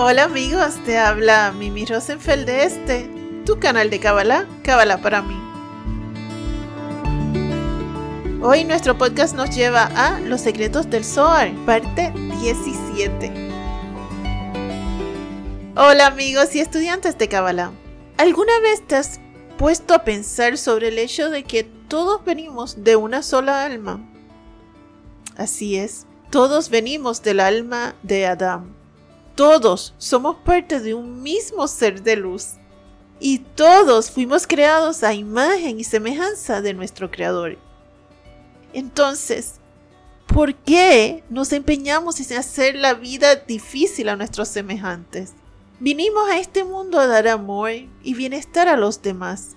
Hola amigos, te habla Mimi Rosenfeld de este, tu canal de Kabbalah, Kabbalah para mí. Hoy nuestro podcast nos lleva a Los secretos del Zohar, parte 17. Hola amigos y estudiantes de Kabbalah. ¿Alguna vez te has puesto a pensar sobre el hecho de que todos venimos de una sola alma? Así es, todos venimos del alma de Adán todos somos parte de un mismo ser de luz. Y todos fuimos creados a imagen y semejanza de nuestro Creador. Entonces, ¿por qué nos empeñamos en hacer la vida difícil a nuestros semejantes? Vinimos a este mundo a dar amor y bienestar a los demás.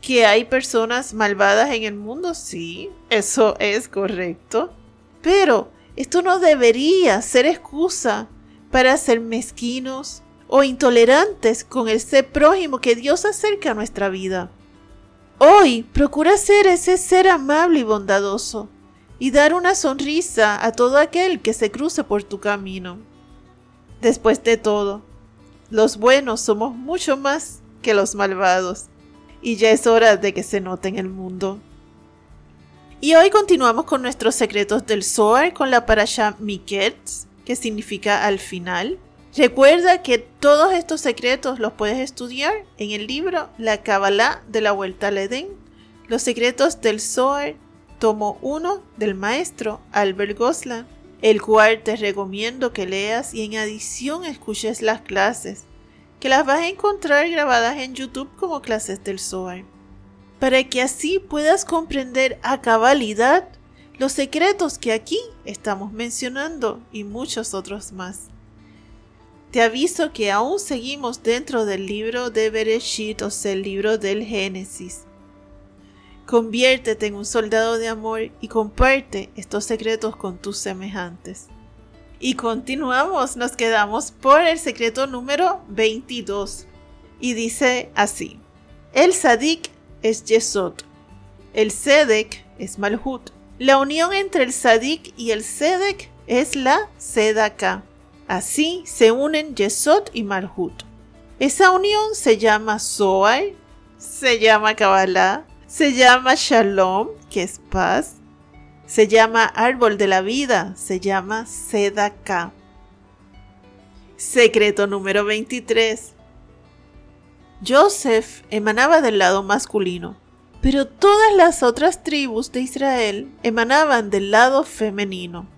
¿Que hay personas malvadas en el mundo? Sí, eso es correcto. Pero esto no debería ser excusa para ser mezquinos o intolerantes con el ser prójimo que Dios acerca a nuestra vida. Hoy procura ser ese ser amable y bondadoso y dar una sonrisa a todo aquel que se cruce por tu camino. Después de todo, los buenos somos mucho más que los malvados y ya es hora de que se note en el mundo. Y hoy continuamos con nuestros secretos del Zohar con la parasha Miketz, que significa al final. Recuerda que todos estos secretos los puedes estudiar en el libro La Kabbalah de la Vuelta al Edén, Los secretos del Zohar, tomo 1 del maestro Albert Goslan, el cual te recomiendo que leas y en adición escuches las clases, que las vas a encontrar grabadas en YouTube como clases del Zohar, para que así puedas comprender a cabalidad los secretos que aquí estamos mencionando y muchos otros más. Te aviso que aún seguimos dentro del libro de Bereshit, o sea, el libro del Génesis. Conviértete en un soldado de amor y comparte estos secretos con tus semejantes. Y continuamos, nos quedamos por el secreto número 22. Y dice así: El Sadik es Yesod, el Sedek es Malhut, la unión entre el Sadik y el Sedek es la Sedaka. Así se unen Yesod y Malhut. Esa unión se llama Zohar, se llama Kabbalah, se llama Shalom, que es paz, se llama Árbol de la Vida, se llama Sedaka. Secreto número 23. Joseph emanaba del lado masculino, pero todas las otras tribus de Israel emanaban del lado femenino.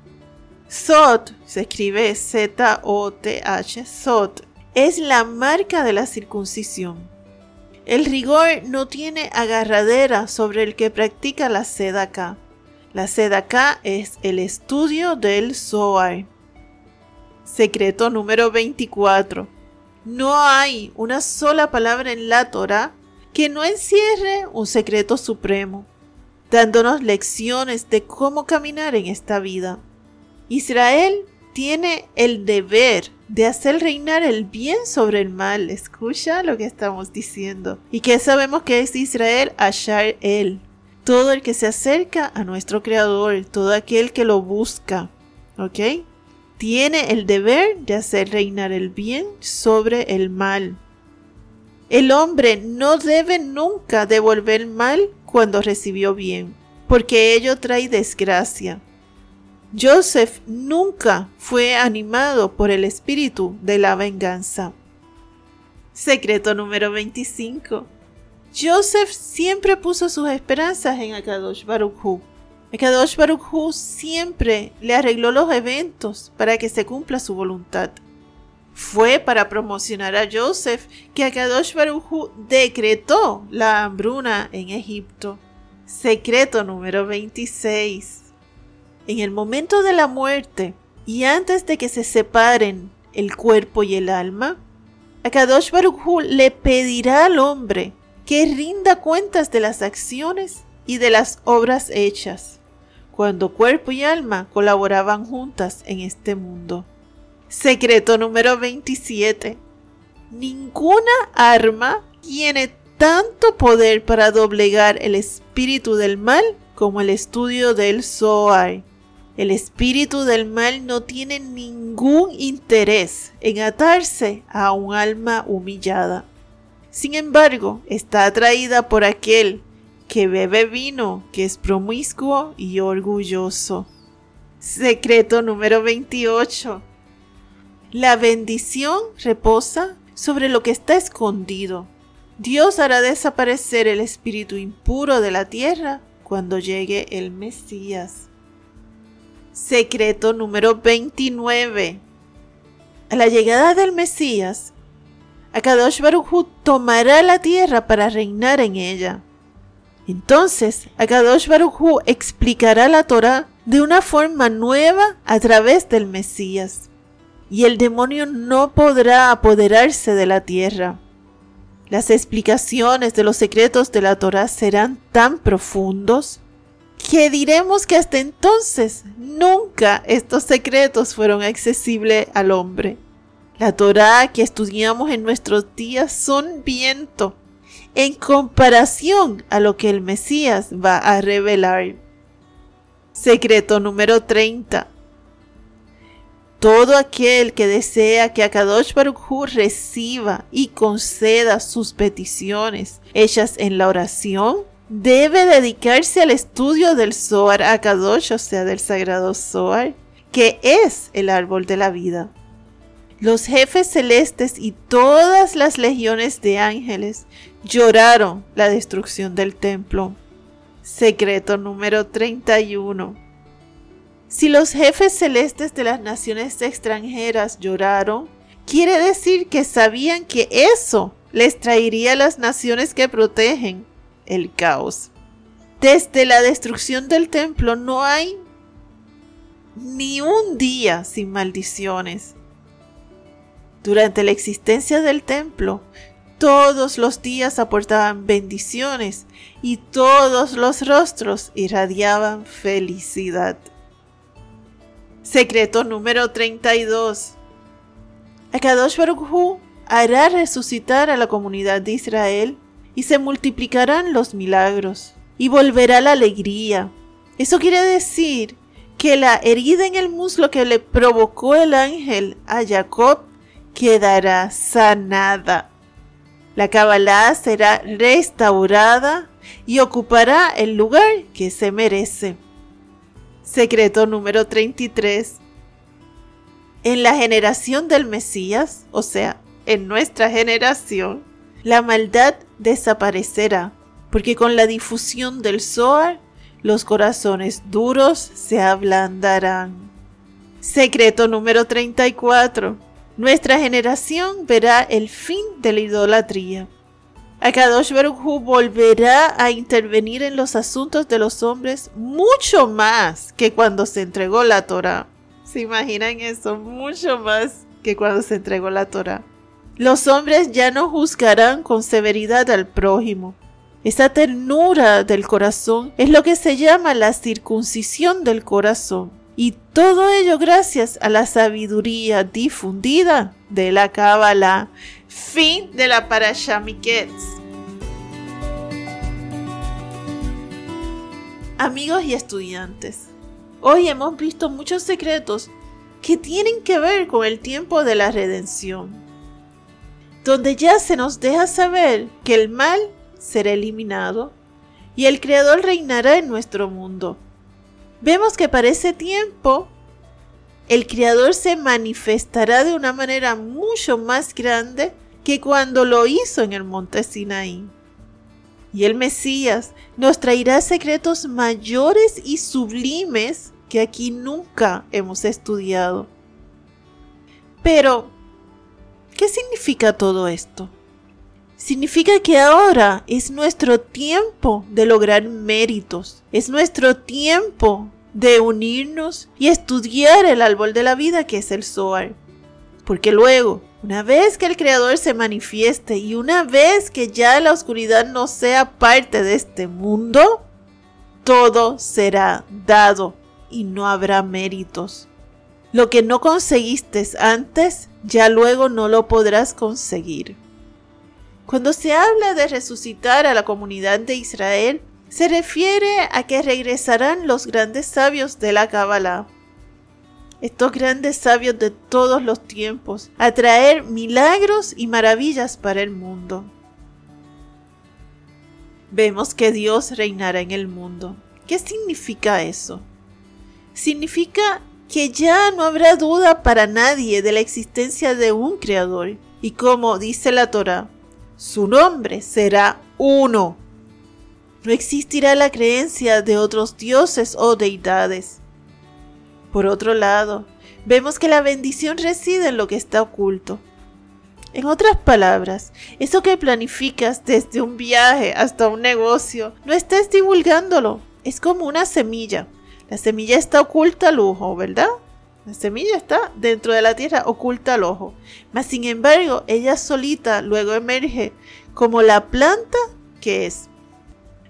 Sot, se escribe Z-O-T-H, Sot, es la marca de la circuncisión. El rigor no tiene agarradera sobre el que practica la sedaka. La sedaka es el estudio del Zohar. Secreto número 24. No hay una sola palabra en la Torah que no encierre un secreto supremo, dándonos lecciones de cómo caminar en esta vida. Israel tiene el deber de hacer reinar el bien sobre el mal. Escucha lo que estamos diciendo. Y que sabemos que es Israel, Ashar él. Todo el que se acerca a nuestro Creador, todo aquel que lo busca. ¿Ok? Tiene el deber de hacer reinar el bien sobre el mal. El hombre no debe nunca devolver mal cuando recibió bien, porque ello trae desgracia. Joseph nunca fue animado por el espíritu de la venganza. Secreto número 25. Joseph siempre puso sus esperanzas en Akadosh Baruch Hu. Akadosh Baruch Hu siempre le arregló los eventos para que se cumpla su voluntad. Fue para promocionar a Joseph que Akadosh Baruj decretó la hambruna en Egipto. Secreto número 26. En el momento de la muerte y antes de que se separen el cuerpo y el alma, Akadosh Baruj le pedirá al hombre que rinda cuentas de las acciones y de las obras hechas, cuando cuerpo y alma colaboraban juntas en este mundo. Secreto número 27. Ninguna arma tiene tanto poder para doblegar el espíritu del mal como el estudio del Zohar. El espíritu del mal no tiene ningún interés en atarse a un alma humillada. Sin embargo, está atraída por aquel que bebe vino, que es promiscuo y orgulloso. Secreto número 28. La bendición reposa sobre lo que está escondido. Dios hará desaparecer el espíritu impuro de la tierra cuando llegue el Mesías. Secreto número 29. A la llegada del Mesías, Akadosh Baruj tomará la tierra para reinar en ella. Entonces, Akadosh Baruj explicará la Torah de una forma nueva a través del Mesías, y el demonio no podrá apoderarse de la tierra. Las explicaciones de los secretos de la Torah serán tan profundos que diremos que hasta entonces nunca estos secretos fueron accesibles al hombre. La Torah que estudiamos en nuestros días son viento en comparación a lo que el Mesías va a revelar. Secreto número 30. Todo aquel que desea que Akadosh Baruch reciba y conceda sus peticiones hechas en la oración, debe dedicarse al estudio del Zohar Akadosh, o sea, del sagrado Zohar, que es el árbol de la vida. Los jefes celestes y todas las legiones de ángeles lloraron la destrucción del templo. Secreto número 31. Si los jefes celestes de las naciones extranjeras lloraron, quiere decir que sabían que eso les traería a las naciones que protegen el caos. Desde la destrucción del templo no hay ni un día sin maldiciones. Durante la existencia del templo, todos los días aportaban bendiciones y todos los rostros irradiaban felicidad. Secreto número 32. Akadosh Baruch hará resucitar a la comunidad de Israel y se multiplicarán los milagros y volverá la alegría. Eso quiere decir que la herida en el muslo que le provocó el ángel a Jacob quedará sanada. La Kabbalah será restaurada y ocupará el lugar que se merece. Secreto número 33. En la generación del Mesías, o sea, en nuestra generación, la maldad desaparecerá, porque con la difusión del Zohar, los corazones duros se ablandarán. Secreto número 34. Nuestra generación verá el fin de la idolatría. Akadosh Baruch volverá a intervenir en los asuntos de los hombres mucho más que cuando se entregó la Torah. ¿Se imaginan eso? Mucho más que cuando se entregó la Torah. Los hombres ya no juzgarán con severidad al prójimo. Esa ternura del corazón es lo que se llama la circuncisión del corazón. Y todo ello gracias a la sabiduría difundida de la Kabbalah. Fin de la Parashah Amigos y estudiantes, hoy hemos visto muchos secretos que tienen que ver con el tiempo de la redención donde ya se nos deja saber que el mal será eliminado y el Creador reinará en nuestro mundo. Vemos que para ese tiempo el Creador se manifestará de una manera mucho más grande que cuando lo hizo en el monte Sinaí. Y el Mesías nos traerá secretos mayores y sublimes que aquí nunca hemos estudiado. Pero, ¿Qué significa todo esto? Significa que ahora es nuestro tiempo de lograr méritos, es nuestro tiempo de unirnos y estudiar el árbol de la vida que es el Zohar. Porque luego, una vez que el Creador se manifieste y una vez que ya la oscuridad no sea parte de este mundo, todo será dado y no habrá méritos. Lo que no conseguiste antes ya luego no lo podrás conseguir. Cuando se habla de resucitar a la comunidad de Israel, se refiere a que regresarán los grandes sabios de la Kabbalah. Estos grandes sabios de todos los tiempos, a traer milagros y maravillas para el mundo. Vemos que Dios reinará en el mundo. ¿Qué significa eso? Significa que ya no habrá duda para nadie de la existencia de un creador. Y como dice la Torah, su nombre será uno. No existirá la creencia de otros dioses o deidades. Por otro lado, vemos que la bendición reside en lo que está oculto. En otras palabras, eso que planificas desde un viaje hasta un negocio, no estés divulgándolo. Es como una semilla. La semilla está oculta al ojo, ¿verdad? La semilla está dentro de la tierra oculta al ojo. Mas sin embargo, ella solita luego emerge como la planta que es.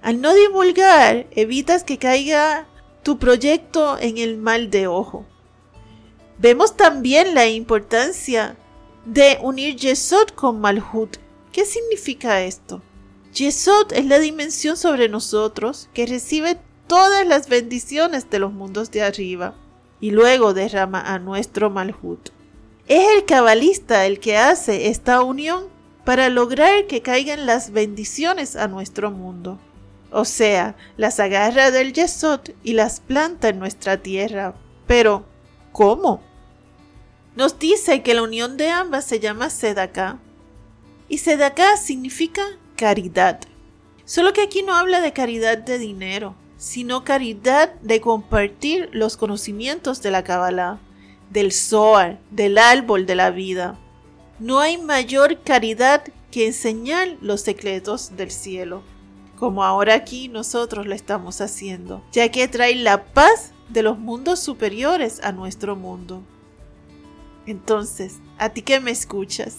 Al no divulgar, evitas que caiga tu proyecto en el mal de ojo. Vemos también la importancia de unir Yesod con Malhut. ¿Qué significa esto? Yesod es la dimensión sobre nosotros que recibe todas las bendiciones de los mundos de arriba y luego derrama a nuestro Malhut. Es el cabalista el que hace esta unión para lograr que caigan las bendiciones a nuestro mundo. O sea, las agarra del Yesod y las planta en nuestra tierra. Pero, ¿cómo? Nos dice que la unión de ambas se llama Sedaká. Y Sedaká significa caridad. Solo que aquí no habla de caridad de dinero, sino caridad de compartir los conocimientos de la Kabbalah, del Zohar, del árbol de la vida. No hay mayor caridad que enseñar los secretos del cielo como ahora aquí nosotros lo estamos haciendo, ya que trae la paz de los mundos superiores a nuestro mundo. Entonces, a ti que me escuchas,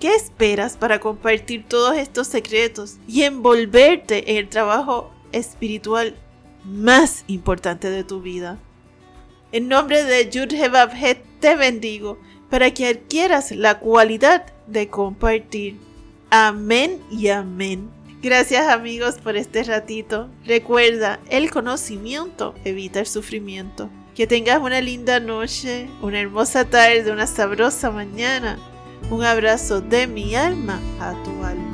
¿qué esperas para compartir todos estos secretos y envolverte en el trabajo espiritual más importante de tu vida? En nombre de Yud te bendigo para que adquieras la cualidad de compartir. Amén y amén. Gracias amigos por este ratito. Recuerda, el conocimiento evita el sufrimiento. Que tengas una linda noche, una hermosa tarde, una sabrosa mañana. Un abrazo de mi alma a tu alma.